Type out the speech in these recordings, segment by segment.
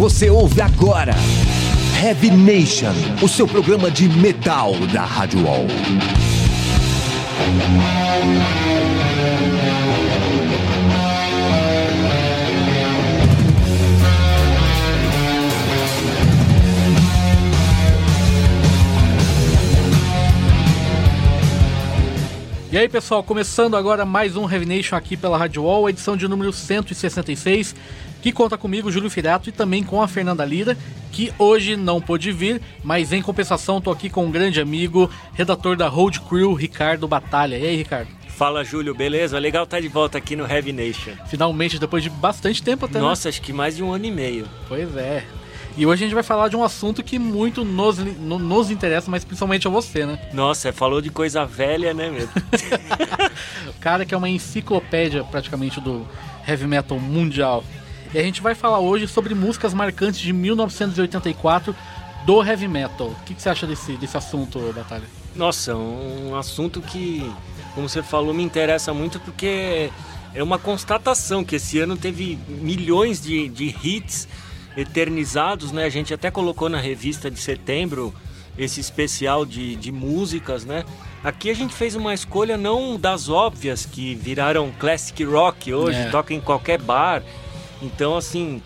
Você ouve agora Heavy Nation, o seu programa de metal da Rádio Wall. E aí pessoal, começando agora mais um Heavy Nation aqui pela Rádio Wall, edição de número 166, que conta comigo, Júlio Firato, e também com a Fernanda Lira, que hoje não pôde vir, mas em compensação tô aqui com um grande amigo, redator da Road Crew, Ricardo Batalha. E aí, Ricardo? Fala, Júlio, beleza? Legal estar de volta aqui no Heavy Nation. Finalmente, depois de bastante tempo até. né? Nossa, acho que mais de um ano e meio. Pois é. E hoje a gente vai falar de um assunto que muito nos, no- nos interessa, mas principalmente a você, né? Nossa, falou de coisa velha, né, meu? O cara que é uma enciclopédia praticamente do heavy metal mundial. E a gente vai falar hoje sobre músicas marcantes de 1984 do heavy metal. O que, que você acha desse, desse assunto, Batalha? Nossa, um assunto que, como você falou, me interessa muito porque é uma constatação que esse ano teve milhões de, de hits eternizados, né? A gente até colocou na revista de setembro esse especial de, de músicas, né? Aqui a gente fez uma escolha não das óbvias que viraram classic rock hoje, É. toca em qualquer bar. Então, assim,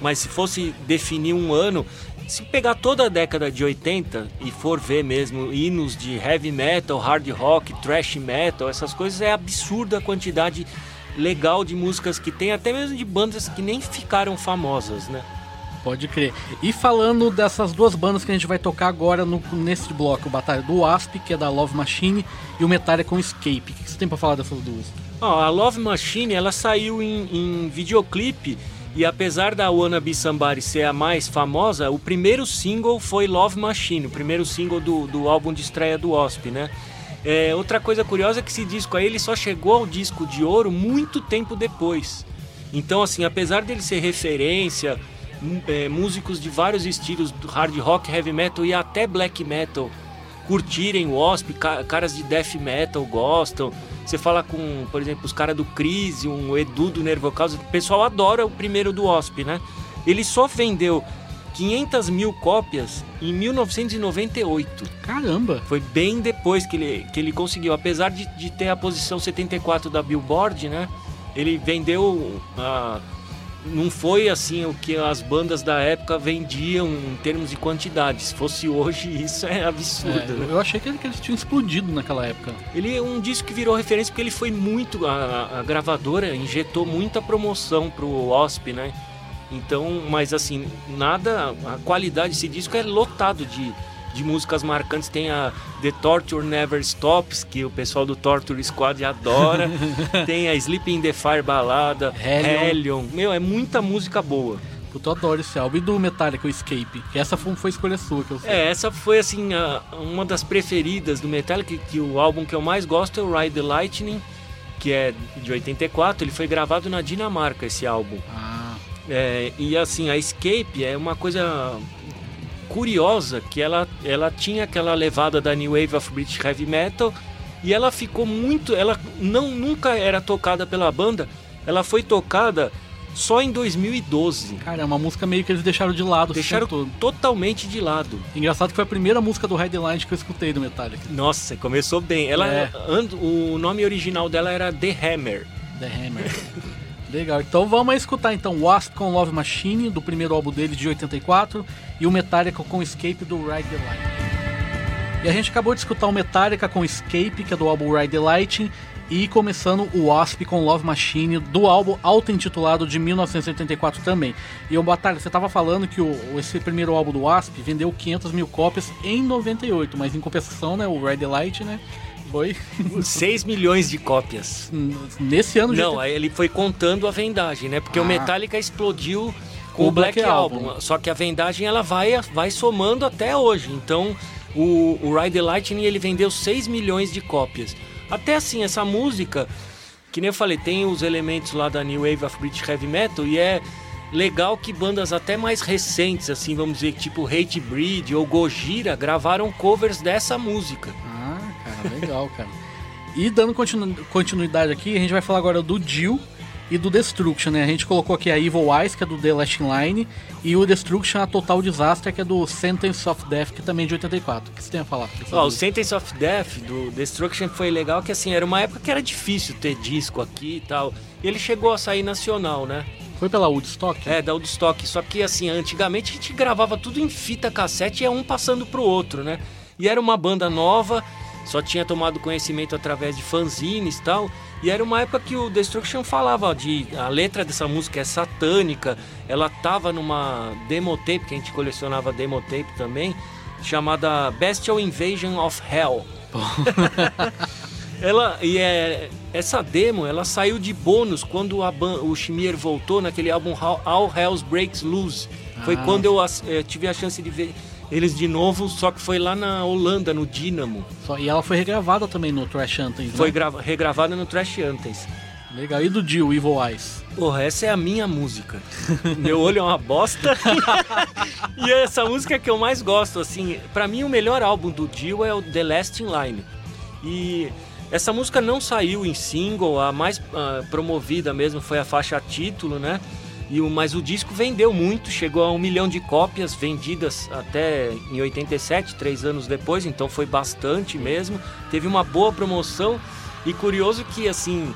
mas se fosse definir um ano, se pegar toda a década de 80 e for ver mesmo hinos de heavy metal, hard rock, thrash metal, essas coisas, é absurda a quantidade legal de músicas que tem, até mesmo de bandas que nem ficaram famosas, né? Pode crer. E falando dessas duas bandas que a gente vai tocar agora no, nesse bloco, o Batalha do Wasp, que é da Love Machine, e o Metallica com Escape. O que você tem pra falar dessas duas? Ó, a Love Machine, ela saiu em, em videoclipe e apesar da Wanna Be Somebody ser a mais famosa, o primeiro single foi Love Machine, o primeiro single do, do álbum de estreia do Wasp, né? É, outra coisa curiosa é que esse disco aí ele só chegou ao disco de ouro muito tempo depois. Então, assim, apesar dele ser referência, é, músicos de vários estilos, hard rock, heavy metal e até black metal, curtirem o Wasp, ca- caras de death metal gostam. Você fala com, por exemplo, os caras do Crisium, o Edu do Nervocausa, o pessoal adora o primeiro do Wasp, né? Ele só vendeu 500 mil cópias em 1998. Caramba! Foi bem depois que ele, que ele conseguiu. Apesar de, de ter a posição 74 da Billboard, né? Ele vendeu. ah, não foi assim o que as bandas da época vendiam em termos de quantidade. Se fosse hoje, isso é absurdo. É, né? eu achei que, ele- que eles tinham explodido naquela época. Ele é um disco que virou referência porque ele foi muito. A, a gravadora injetou muita promoção pro Wasp, né? Então, mas assim, nada. A qualidade desse disco é lotado de, de músicas marcantes. Tem a The Torture Never Stops, que o pessoal do Torture Squad adora. Tem a Sleeping in the Fire balada, Hellion. Hellion. Meu, é muita música boa. Puta, eu adoro esse álbum. E do Metallica, o Escape. Que essa foi, foi escolha sua, que eu sei. É, essa foi assim a- uma das preferidas do Metallica, que, que o álbum que eu mais gosto é o Ride the Lightning, que é de 84, ele foi gravado na Dinamarca esse álbum. Ah, É, e assim, a Escape é uma coisa curiosa, que ela, ela tinha aquela levada da New Wave of British Heavy Metal e ela ficou muito, ela não nunca era tocada pela banda, ela foi tocada só em 2012. cara, é uma música meio que eles deixaram de lado. esse Deixaram todo. totalmente de lado. Engraçado que foi a primeira música do Highline que eu escutei do Metallica. Nossa, começou bem. Ela, É. and- o nome original dela era The Hammer. The Hammer. Legal, então vamos escutar então Wasp com Love Machine, do primeiro álbum dele de 84, e o Metallica com Escape do Ride the Lightning. E a gente acabou de escutar o Metallica com Escape, que é do álbum Ride the e começando o Wasp com Love Machine, do álbum auto-intitulado de 1984 também. E o Batalha, você estava falando que o, esse primeiro álbum do Wasp vendeu 500 mil cópias em 98, mas em compensação, né, o Ride the Light, né, foi 6 milhões de cópias. nesse ano de Não, aí ele foi contando a vendagem, né? Porque Ah. o Metallica explodiu com Com o o Black Black, Album. Album. Só que a vendagem ela vai, vai somando até hoje. Então o, o Ride the Lightning ele vendeu 6 milhões de cópias. Até assim, essa música, que nem eu falei, tem os elementos lá da New Wave of British Heavy Metal e é legal que bandas até mais recentes, assim, vamos dizer, tipo Hate Breed ou Gojira, gravaram covers dessa música. Ah, legal, cara. E dando continu- continuidade aqui, a gente vai falar agora do Dio, e do Destruction, né? A gente colocou aqui a Evil Eyes, que é do The Last Line, e o Destruction, a Total Disaster, que é do Sentence of Death, que também é de 84. O que você tem a falar? Ó, o Sentence of Death do Destruction foi legal, que assim, era uma época que era difícil ter disco aqui e tal. E ele chegou a sair nacional, né? Foi pela Woodstock? É, da Woodstock. Só que assim, antigamente a gente gravava tudo em fita cassete e é um passando pro outro, né? E era uma banda nova, só tinha tomado conhecimento através de fanzines e tal. E era uma época que o Destruction falava de a letra dessa música é satânica. Ela tava numa demo tape que a gente colecionava demo tape também, chamada Bestial Invasion of Hell. ela e é essa demo, ela saiu de bônus quando a o Schmier voltou naquele álbum All Hells Breaks Loose. Foi ah. quando eu, eu tive a chance de ver eles de novo, só que foi lá na Holanda, no Dynamo. E ela foi regravada também no Trash Anthems, Foi né? regravada no Trash Anthems. Legal. E do Dio, Evil Eyes? Porra, essa é a minha música. Meu olho é uma bosta. e essa música que eu mais gosto, assim, para mim o melhor álbum do Dio é o The Last in Line. E essa música não saiu em single, a mais uh, promovida mesmo foi a faixa título, né? E o, mas o disco vendeu muito, chegou a um milhão de cópias vendidas até em 87, três anos depois, então foi bastante mesmo. Teve uma boa promoção e curioso que assim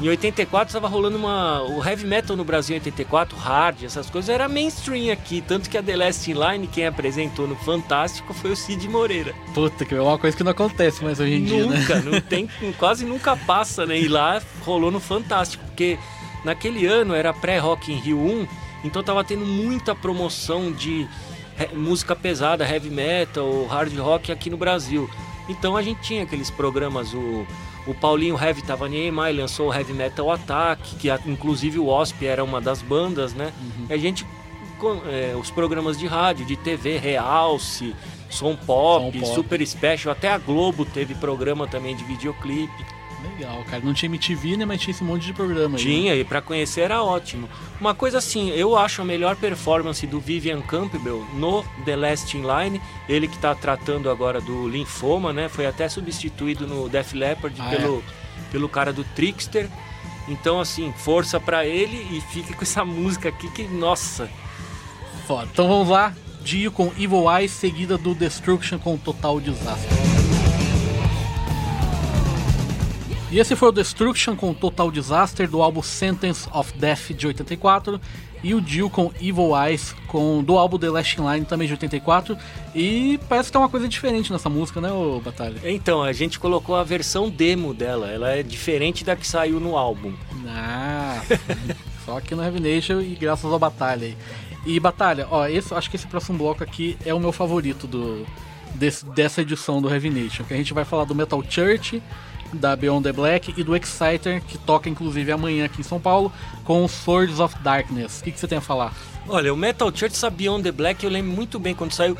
em 84 estava rolando uma. O heavy metal no Brasil em 84, hard, essas coisas, era mainstream aqui. Tanto que a The Last Line, quem apresentou no Fantástico foi o Cid Moreira. Puta, que é uma coisa que não acontece mais hoje em nunca, dia. Nunca, né? não tem, quase nunca passa, né? E lá rolou no Fantástico, porque naquele ano era pré-Rock em Rio 1, então tava tendo muita promoção de música pesada, heavy metal, hard rock aqui no Brasil. Então a gente tinha aqueles programas, o o Paulinho Heavy tava nem mais, lançou o Heavy Metal Attack, que inclusive o Wasp era uma das bandas, né? Uhum. A gente, é, os programas de rádio, de TV, Realce, Som Pop, Som Pop, Super Special, até a Globo teve programa também de videoclipe. Legal, cara. Não tinha MTV, né? Mas tinha esse monte de programa aí. Tinha, né? e pra conhecer era ótimo. Uma coisa assim, eu acho a melhor performance do Vivian Campbell no The Last in Line. Ele que tá tratando agora do linfoma, né? Foi até substituído no Def Leppard ah, pelo, é? pelo cara do Trickster. Então, assim, força para ele e fique com essa música aqui que, nossa. Foda. Então vamos lá. Dio com Evil Eyes, seguida do Destruction com Total Desastre. E esse foi o Destruction com Total Disaster do álbum Sentence of Death de 84 e o Jill com Evil Eyes com do álbum The Last Line também de 84 e parece que tem uma coisa diferente nessa música, né, ô Batalha? Então, a gente colocou a versão demo dela, ela é diferente da que saiu no álbum. Ah, só aqui no Heavy Nation e graças ao Batalha aí. E Batalha, ó, esse, acho que esse próximo bloco aqui é o meu favorito do, desse, dessa edição do Heavy Nation, que a gente vai falar do Metal Church da Beyond the Black e do Exciter, que toca inclusive amanhã aqui em São Paulo, com Swords of Darkness. O que, que você tem a falar? Olha, o Metal Church, essa Beyond the Black, eu lembro muito bem quando saiu.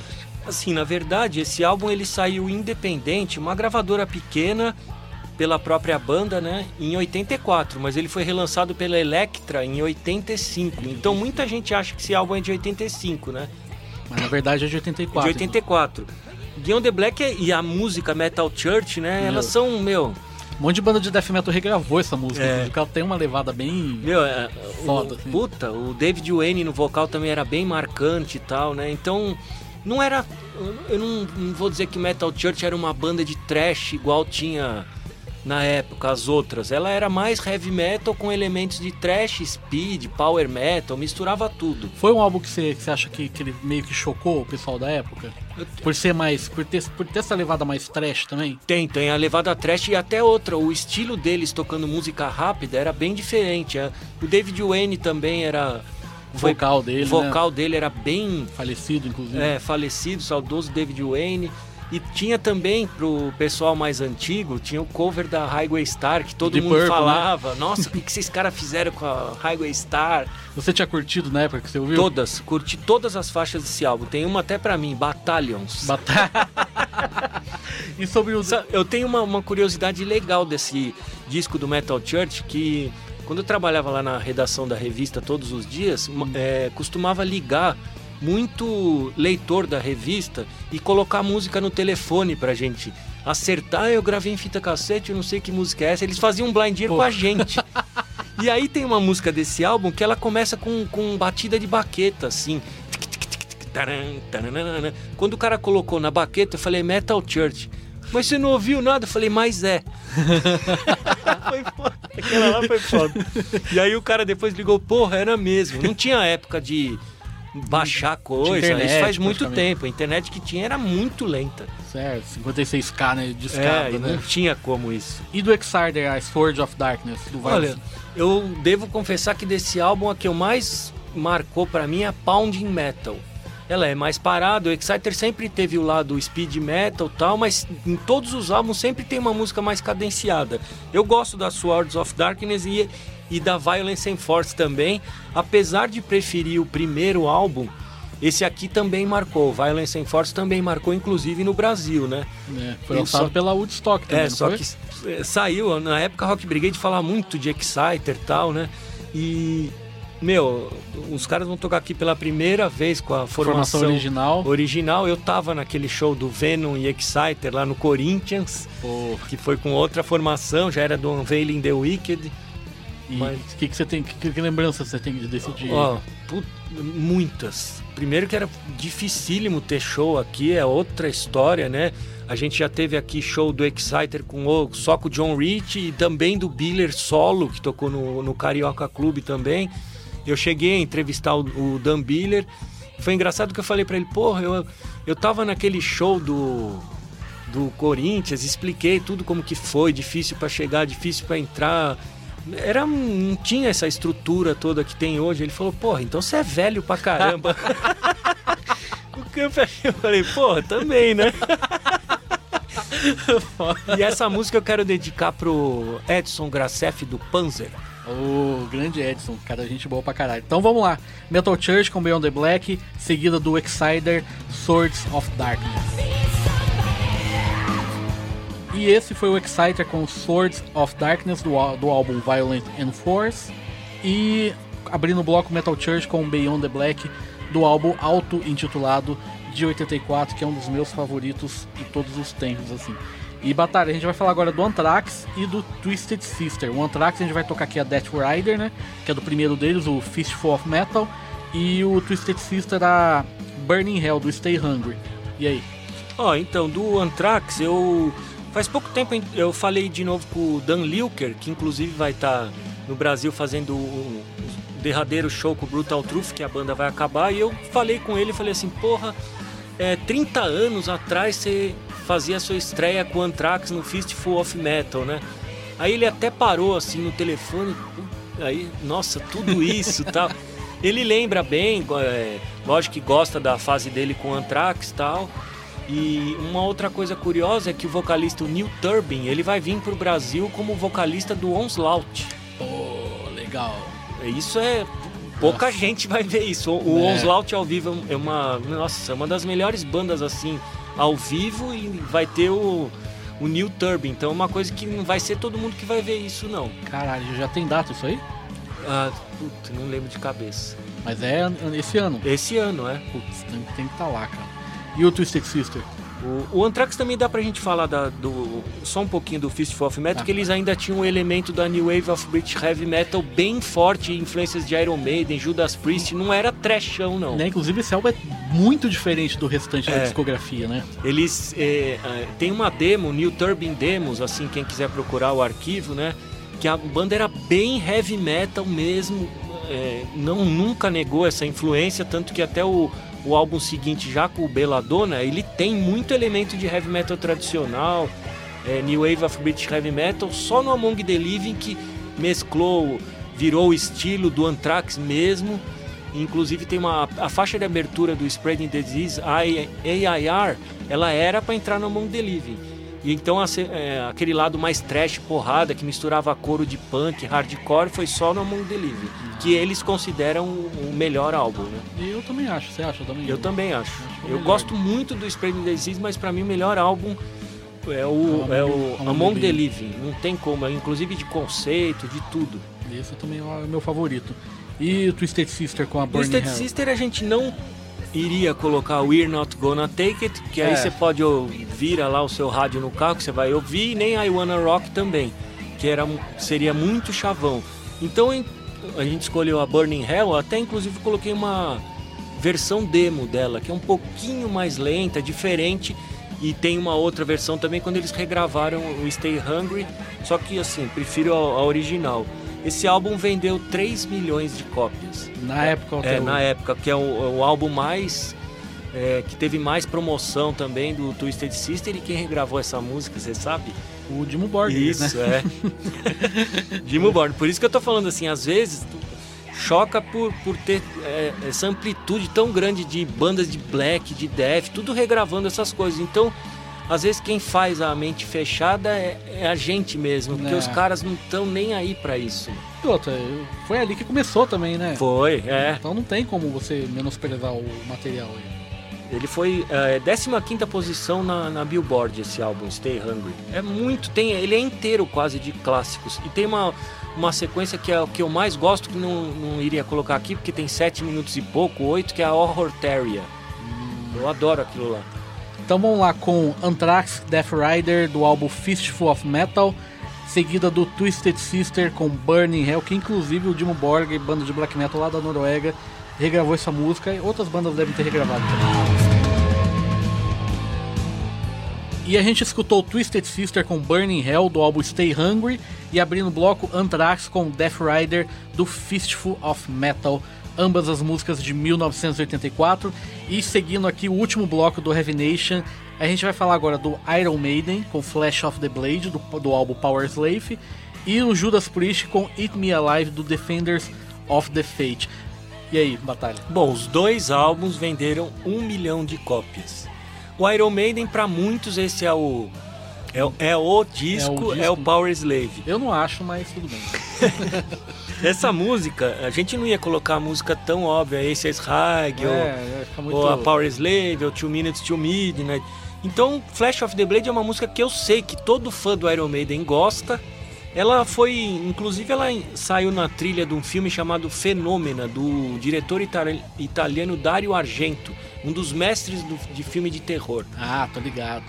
Assim, na verdade, esse álbum ele saiu independente, uma gravadora pequena pela própria banda, né, em 84, mas ele foi relançado pela Elektra em 85. Então muita gente acha que esse álbum é de 85, né? Mas na verdade é de 84. De 84. Então. Beyond the Black e a música Metal Church, né? Meu. Elas são, meu. Um monte de banda de death metal regravou essa música, é. porque ela tem uma levada bem Meu, é, foda. O, assim. Puta, o David Wayne no vocal também era bem marcante e tal, né? Então, não era. Eu não, não vou dizer que Metal Church era uma banda de trash igual tinha na época, as outras. Ela era mais heavy metal com elementos de trash, speed, power metal, misturava tudo. Foi um álbum que você, que você acha que, que ele meio que chocou o pessoal da época? Por ser mais. Por ter, por ter essa levada mais trash também? Tem, tem a levada trash e até outra. O estilo deles tocando música rápida era bem diferente. É. O David Wayne também era. O vocal dele. O vocal né? dele era bem. Falecido, inclusive. É, falecido, saudoso David Wayne. E tinha também pro pessoal mais antigo, tinha o cover da Highway Star, que todo mundo Purple, né? falava, né? nossa, o que, que esses caras fizeram com a Highway Star? Você tinha curtido na época que você ouviu? Todas, curti todas as faixas desse álbum. Tem uma até para mim, Battalions. Batalha. e sobre o... Eu tenho uma, uma curiosidade legal desse disco do Metal Church, que quando eu trabalhava lá na redação da revista todos os dias, é, costumava ligar muito leitor da revista e colocar música no telefone pra gente acertar. Eu gravei em fita cassete, eu não sei que música é essa. Eles faziam um blind ear com a gente. E aí tem uma música desse álbum que ela começa com, com batida de baqueta, assim. Quando o cara colocou na baqueta, eu falei Metal Church. Mas você não ouviu nada? Eu falei, mas é. foi foda. Aquela lá foi foda. E aí o cara depois ligou, porra, era mesmo. Não tinha época de baixar coisa. internet, Isso faz muito tempo. A internet que tinha era muito lenta. Certo, 56k, né? É, Discada, e né? não tinha como isso. E do Excider, a Sword of Darkness, do Olha, Violence. eu devo confessar que desse álbum a que eu mais marcou pra mim é a Pounding Metal. Ela é mais parada, o Exciter sempre teve o lado speed metal tal, mas em todos os álbuns sempre tem uma música mais cadenciada. Eu gosto da Swords of Darkness e, e da Violence and Force também, apesar de preferir o primeiro álbum, esse aqui também marcou, Violence and Force também marcou, inclusive no Brasil, né? né? Foi lançado só- pela Woodstock também, É, só foi? que é, saiu, na época Rock Brigade falava muito de Exciter e tal, né? E, meu, os caras vão tocar aqui pela primeira vez com a Formação formação, original. original. Eu tava naquele show do Venom e Exciter lá no Corinthians, Pô, que foi com outra formação, já era do Unveiling the Wicked. E Mas- o que, que você tem? Que, que lembrança você tem de decidir? Ó, put- muitas. Primeiro que era dificílimo ter show aqui, é outra história, né? A gente já teve aqui show do Exciter com o, só com o John Rich e também do Biller solo, que tocou no, no Carioca Clube também. Eu cheguei a entrevistar o, o Dan Biller. Foi engraçado que eu falei pra ele, porra, eu, eu tava naquele show do, do Corinthians, expliquei tudo como que foi, difícil pra chegar, difícil pra entrar. Era, não tinha essa estrutura toda que tem hoje. Ele falou, porra, então você é velho pra caramba. o eu falei- eu falei, porra, também, né? e essa música eu quero dedicar pro Edson Gracef do Panzer. O grande Edson, cara, gente boa pra caralho. Então vamos lá. Metal Church com Beyond the Black, seguida do Exciter Swords of Darkness. E esse foi o Exciter com Swords of Darkness do, do álbum Violent and Force. E abrindo o bloco Metal Church com Beyond the Black do álbum auto-intitulado de 84, que é um dos meus favoritos de todos os tempos, assim. E Batalha, a gente vai falar agora do Anthrax e do Twisted Sister. O Anthrax a gente vai tocar aqui a Death Rider, né? Que é do primeiro deles, o Fistful of Metal. E o Twisted Sister, a Burning Hell, do Stay Hungry. E aí? Ó, então, do Anthrax, eu. Faz pouco tempo eu falei de novo com o Dan Lilker, que inclusive vai estar no Brasil fazendo o derradeiro show com o Brutal Truth, que a banda vai acabar, e eu falei com ele, falei assim, porra, é, 30 anos atrás você fazia sua estreia com o Anthrax no Fistful of Metal, né? Aí ele até parou assim no telefone, "Put- aí, nossa, tudo isso e tal. Ele lembra bem, é, lógico que gosta da fase dele com o Anthrax e tal. E uma outra coisa curiosa é que o vocalista o Neil Turbin, ele vai vir pro Brasil como vocalista do Onslaught. Pô, legal. Isso é pouca gente vai ver isso. O, o É. Onslaught ao vivo é uma, nossa, é uma das melhores bandas assim ao vivo e vai ter o o Neil Turbin. Então é uma coisa que não vai ser todo mundo que vai ver isso não. Caralho, já tem data isso aí? Ah, puta, não lembro de cabeça. Mas é esse ano. Esse ano, é. Putz, tem, tem que estar lá, cara. E o Twisted Sister? O, o Anthrax também dá pra gente falar da- do, só um pouquinho do Fistful of Metal, Tá. que eles ainda tinham um elemento da New Wave of British Heavy Metal bem forte, influências de Iron Maiden, Judas Priest, não era trashão não. Né? Inclusive esse álbum é muito diferente do restante da É. discografia, né? Eles é, é, tem uma demo, New Turbine Demos, assim, quem quiser procurar o arquivo, né? Que a banda era bem heavy metal mesmo, é, não nunca negou essa influência, tanto que até o, o álbum seguinte, já com o Belladonna, ele tem muito elemento de heavy metal tradicional, é, New Wave of British Heavy Metal, só no Among the Living que mesclou, virou o estilo do Anthrax mesmo. Inclusive tem uma a faixa de abertura do Spreading Disease AIR, ela era para entrar no Among the Living. E então a se- é, aquele lado mais trash, porrada, que misturava coro de punk, hardcore, foi só no Among the Living, que eles consideram o melhor álbum, né? E eu também acho, você acha também? Eu também acho. Acho Eu gosto muito do Spreading Disease, mas para mim o melhor álbum é o, Among- é o Among Among the the Living. Não tem como, é inclusive de conceito, de tudo. Esse também é o meu favorito. E o Twisted Sister com a Burning Twisted Hell? Sister a gente não iria colocar We're Not Gonna Take It, que aí É. você pode ouvir lá o seu rádio no carro que você vai ouvir, e nem I Wanna Rock também, que era, seria muito chavão. Então a gente escolheu a Burning Hell, até inclusive coloquei uma versão demo dela, que é um pouquinho mais lenta, diferente. E tem uma outra versão também quando eles regravaram o Stay Hungry, só que assim, prefiro a, a original. Esse álbum vendeu 3 milhões de cópias. Na época, É, na época, que é o, o álbum mais. é, que teve mais promoção também do Twisted Sister. E quem regravou essa música, você sabe? o Dimo Borgir, né? Isso, é. Dimo Borgir. Por isso que eu tô falando assim, às vezes choca por, por ter é, essa amplitude tão grande de bandas de black, de death, tudo regravando essas coisas. Então, às vezes quem faz a mente fechada é, é a gente mesmo, porque É. os caras não estão nem aí pra isso. E outra, foi ali que começou também, né? Foi, é. Então não tem como você menosprezar o material aí. Ele foi é, 15 posição na, na Billboard, esse álbum, Stay Hungry. É muito, tem, ele é inteiro quase de clássicos. E tem uma, uma sequência que é o que eu mais gosto, que não, não iria colocar aqui, porque tem 7 minutos e pouco, 8, que é a Horror Terrier. Eu adoro aquilo lá. Então vamos lá com Anthrax Death Rider do álbum Fistful of Metal, seguida do Twisted Sister com Burning Hell, que inclusive o Dimo Borg, banda de black metal lá da Noruega, regravou essa música e outras bandas devem ter regravado também. E a gente escutou Twisted Sister com Burning Hell do álbum Stay Hungry e abrindo o bloco Anthrax com Death Rider do Fistful of Metal, ambas as músicas de 1984. E seguindo aqui o último bloco do Heavy Nation, a gente vai falar agora do Iron Maiden com Flash of the Blade do, do álbum Power Slave e o Judas Priest com Eat Me Alive do Defenders of the Fate. E aí, batalha? Bom, os dois álbuns venderam um milhão de cópias. O Iron Maiden, para muitos, esse é o. É, o- é o disco, é o disco. Power Slave. Eu não acho, mas tudo bem. Essa música, a gente não ia colocar a música tão óbvia, esse é ou, É, fica muito... ou a Power Slave, ou Two Minutes to Midnight. Então, Flash of the Blade é uma música que eu sei que todo fã do Iron Maiden gosta. Ela foi, inclusive, ela saiu na trilha de um filme chamado Fenômena, do diretor itali- italiano Dario Argento, um dos mestres do- de filme de terror. Ah, tô ligado.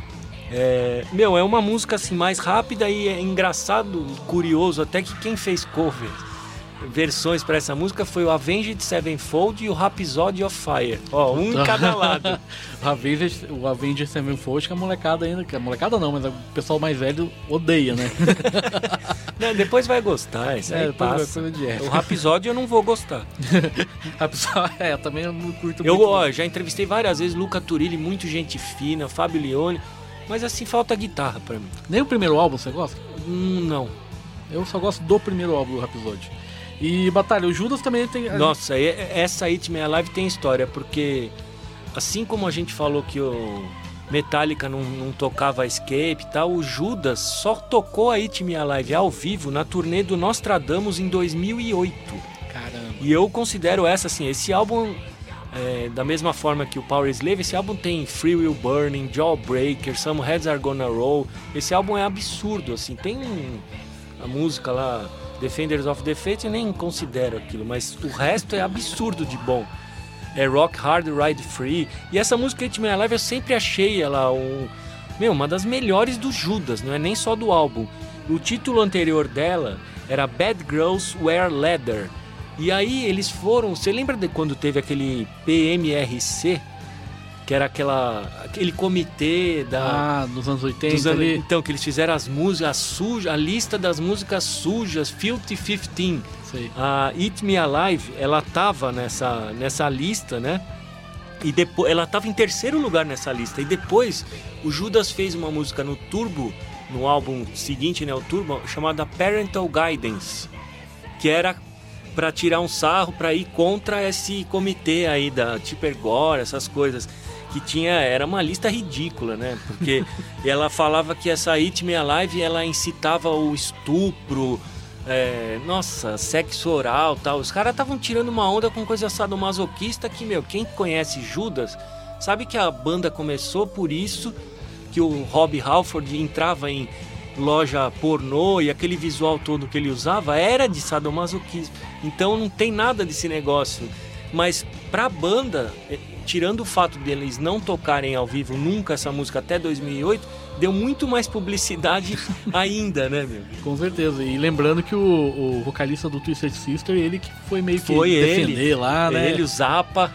É, meu, é uma música assim mais rápida e é engraçado e curioso até que quem fez cover versões para essa música foi o Avenged Sevenfold e o Rhapsody of Fire. Ó, um em cada lado. O Avengers, o Avengers Sevenfold que a molecada ainda, que a molecada não, mas o pessoal mais velho odeia, né? Não, depois vai gostar, isso aí É, vai passa. O. Rhapsody eu não vou gostar. É, também eu não curto Eu muito. ó, já entrevistei várias vezes Luca Turilli, muito gente fina, Fábio Leone, mas assim falta guitarra pra mim. Nem o primeiro álbum você gosta? Hum, não. Eu só gosto do primeiro álbum do Rhapsody. E Batalha, o Judas também tem. Nossa, essa It Me Alive tem história, porque assim como a gente falou que o Metallica não, não tocava Escape e tal, o Judas só tocou a It Me Alive ao vivo na turnê do Nostradamus em 2008. Caramba. E eu considero essa assim, esse álbum é, da mesma forma que o Power Slave, esse álbum tem Free Will Burning, Jawbreaker, Some Heads Are Gonna Roll. Esse álbum é absurdo, assim, tem a música lá Defenders of the Fate, eu nem considero aquilo, mas o resto é absurdo de bom. É Rock Hard Ride Free. E essa música It Me Alive eu sempre achei ela um, meu, uma das melhores do Judas, não é nem só do álbum. O título anterior dela era Bad Girls Wear Leather. E aí eles foram. Você lembra de quando teve aquele PMRC? Que era aquela, aquele comitê da. Ah, nos anos 80 dos anos- então, que eles fizeram as músicas sujas, a lista das músicas sujas, Filthy 15. Sei. A It Me Alive, ela tava nessa, nessa lista, né? E depois ela tava em terceiro lugar nessa lista. E depois o Judas fez uma música no Turbo, no álbum seguinte, né, o Turbo, chamada Parental Guidance, que era pra tirar um sarro, pra ir contra esse comitê aí da Tipper Gore, essas coisas. Que tinha, era uma lista ridícula, né? Porque ela falava que essa It Me Alive, ela incitava o estupro, é, nossa, sexo oral tal. Os caras estavam tirando uma onda com coisa sadomasoquista que, meu, quem conhece Judas sabe que a banda começou por isso, que o Rob Halford entrava em loja pornô e aquele visual todo que ele usava era de sadomasoquismo. Então não tem nada desse negócio. Mas pra banda, eh, tirando o fato deles não tocarem ao vivo nunca essa música até 2008, deu muito mais publicidade ainda, né, meu? Com certeza. E lembrando que o, o vocalista do Twisted Sister, ele que foi meio que Foi defender ele, lá, né? Ele, o Zappa.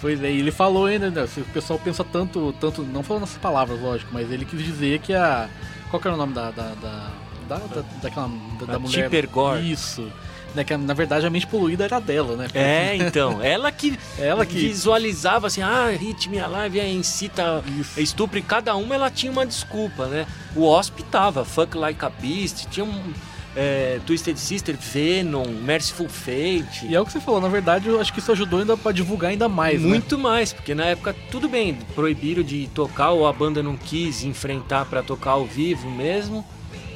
Pois é, e ele falou ainda, né, se o pessoal pensa tanto, tanto, não falando essas palavras, lógico, mas ele quis dizer que a. Qual que era o nome da. da, da, da, da daquela. Da, da mulher. Tipper Gore. Isso. Né, que na verdade a mente poluída era dela, né? É, então, ela que, Ela que- visualizava assim, ah, Hit Me Alive é incita Isso. estupro, e cada uma ela tinha uma desculpa, né? O tava, Fuck Like a Beast, tinha um é, Twisted Sister, Venom, Merciful Fate. E é o que você falou, na verdade eu acho que isso ajudou ainda pra divulgar ainda mais, né? Muito mais, porque na época tudo bem, proibiram de tocar ou a banda não quis enfrentar pra tocar ao vivo mesmo,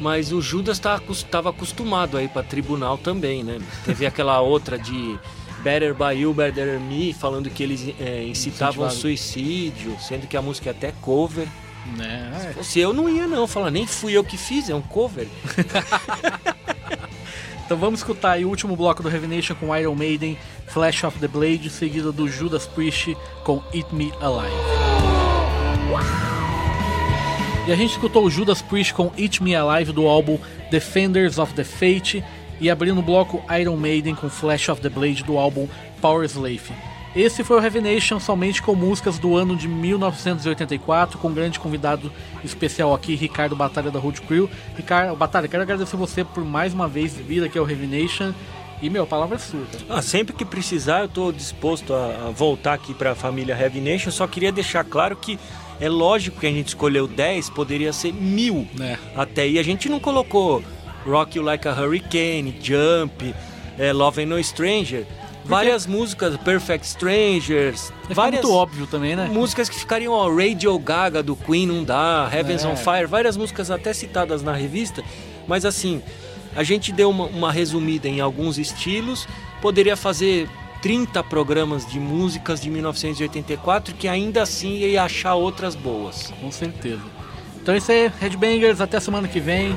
mas o Judas estava acostumado aí pra tribunal também, né? Teve aquela outra de Better By You, Better Me, falando que eles é, incitavam suicídio, sendo que a música é até cover. Né? É. Se eu não ia não, falar nem fui eu que fiz, é um cover. Então vamos escutar aí o último bloco do Revelation com Iron Maiden, Flash of the Blade, seguido do Judas Priest com Eat Me Alive. E a gente escutou o Judas Priest com Eat Me Alive do álbum Defenders of the Fate e abrindo o bloco Iron Maiden com Flash of the Blade do álbum Power Slave. Esse foi o Revelation somente com músicas do ano de 1984, com um grande convidado especial aqui, Ricardo Batalha da Road Crew. Ricardo, Batalha, quero agradecer você por mais uma vez vir aqui ao Revelation. E, meu, palavra é sua. Ah, sempre que precisar, eu estou disposto a, a voltar aqui para a família Heavy Nation. Só queria deixar claro que é lógico que a gente escolheu 10, poderia ser mil. É. Até aí a gente não colocou Rock You Like a Hurricane, Jump, é, Love and No Stranger. Várias músicas, Perfect Strangers, Fica várias muito óbvio também, né? músicas que ficariam, ó, Radio Gaga do Queen não dá, Heavens É. on Fire, várias músicas até citadas na revista, mas assim, a gente deu uma, uma resumida em alguns estilos, poderia fazer 30 programas de músicas de 1984 que ainda assim ia achar outras boas. Com certeza. Então é isso aí, Headbangers, até semana que vem.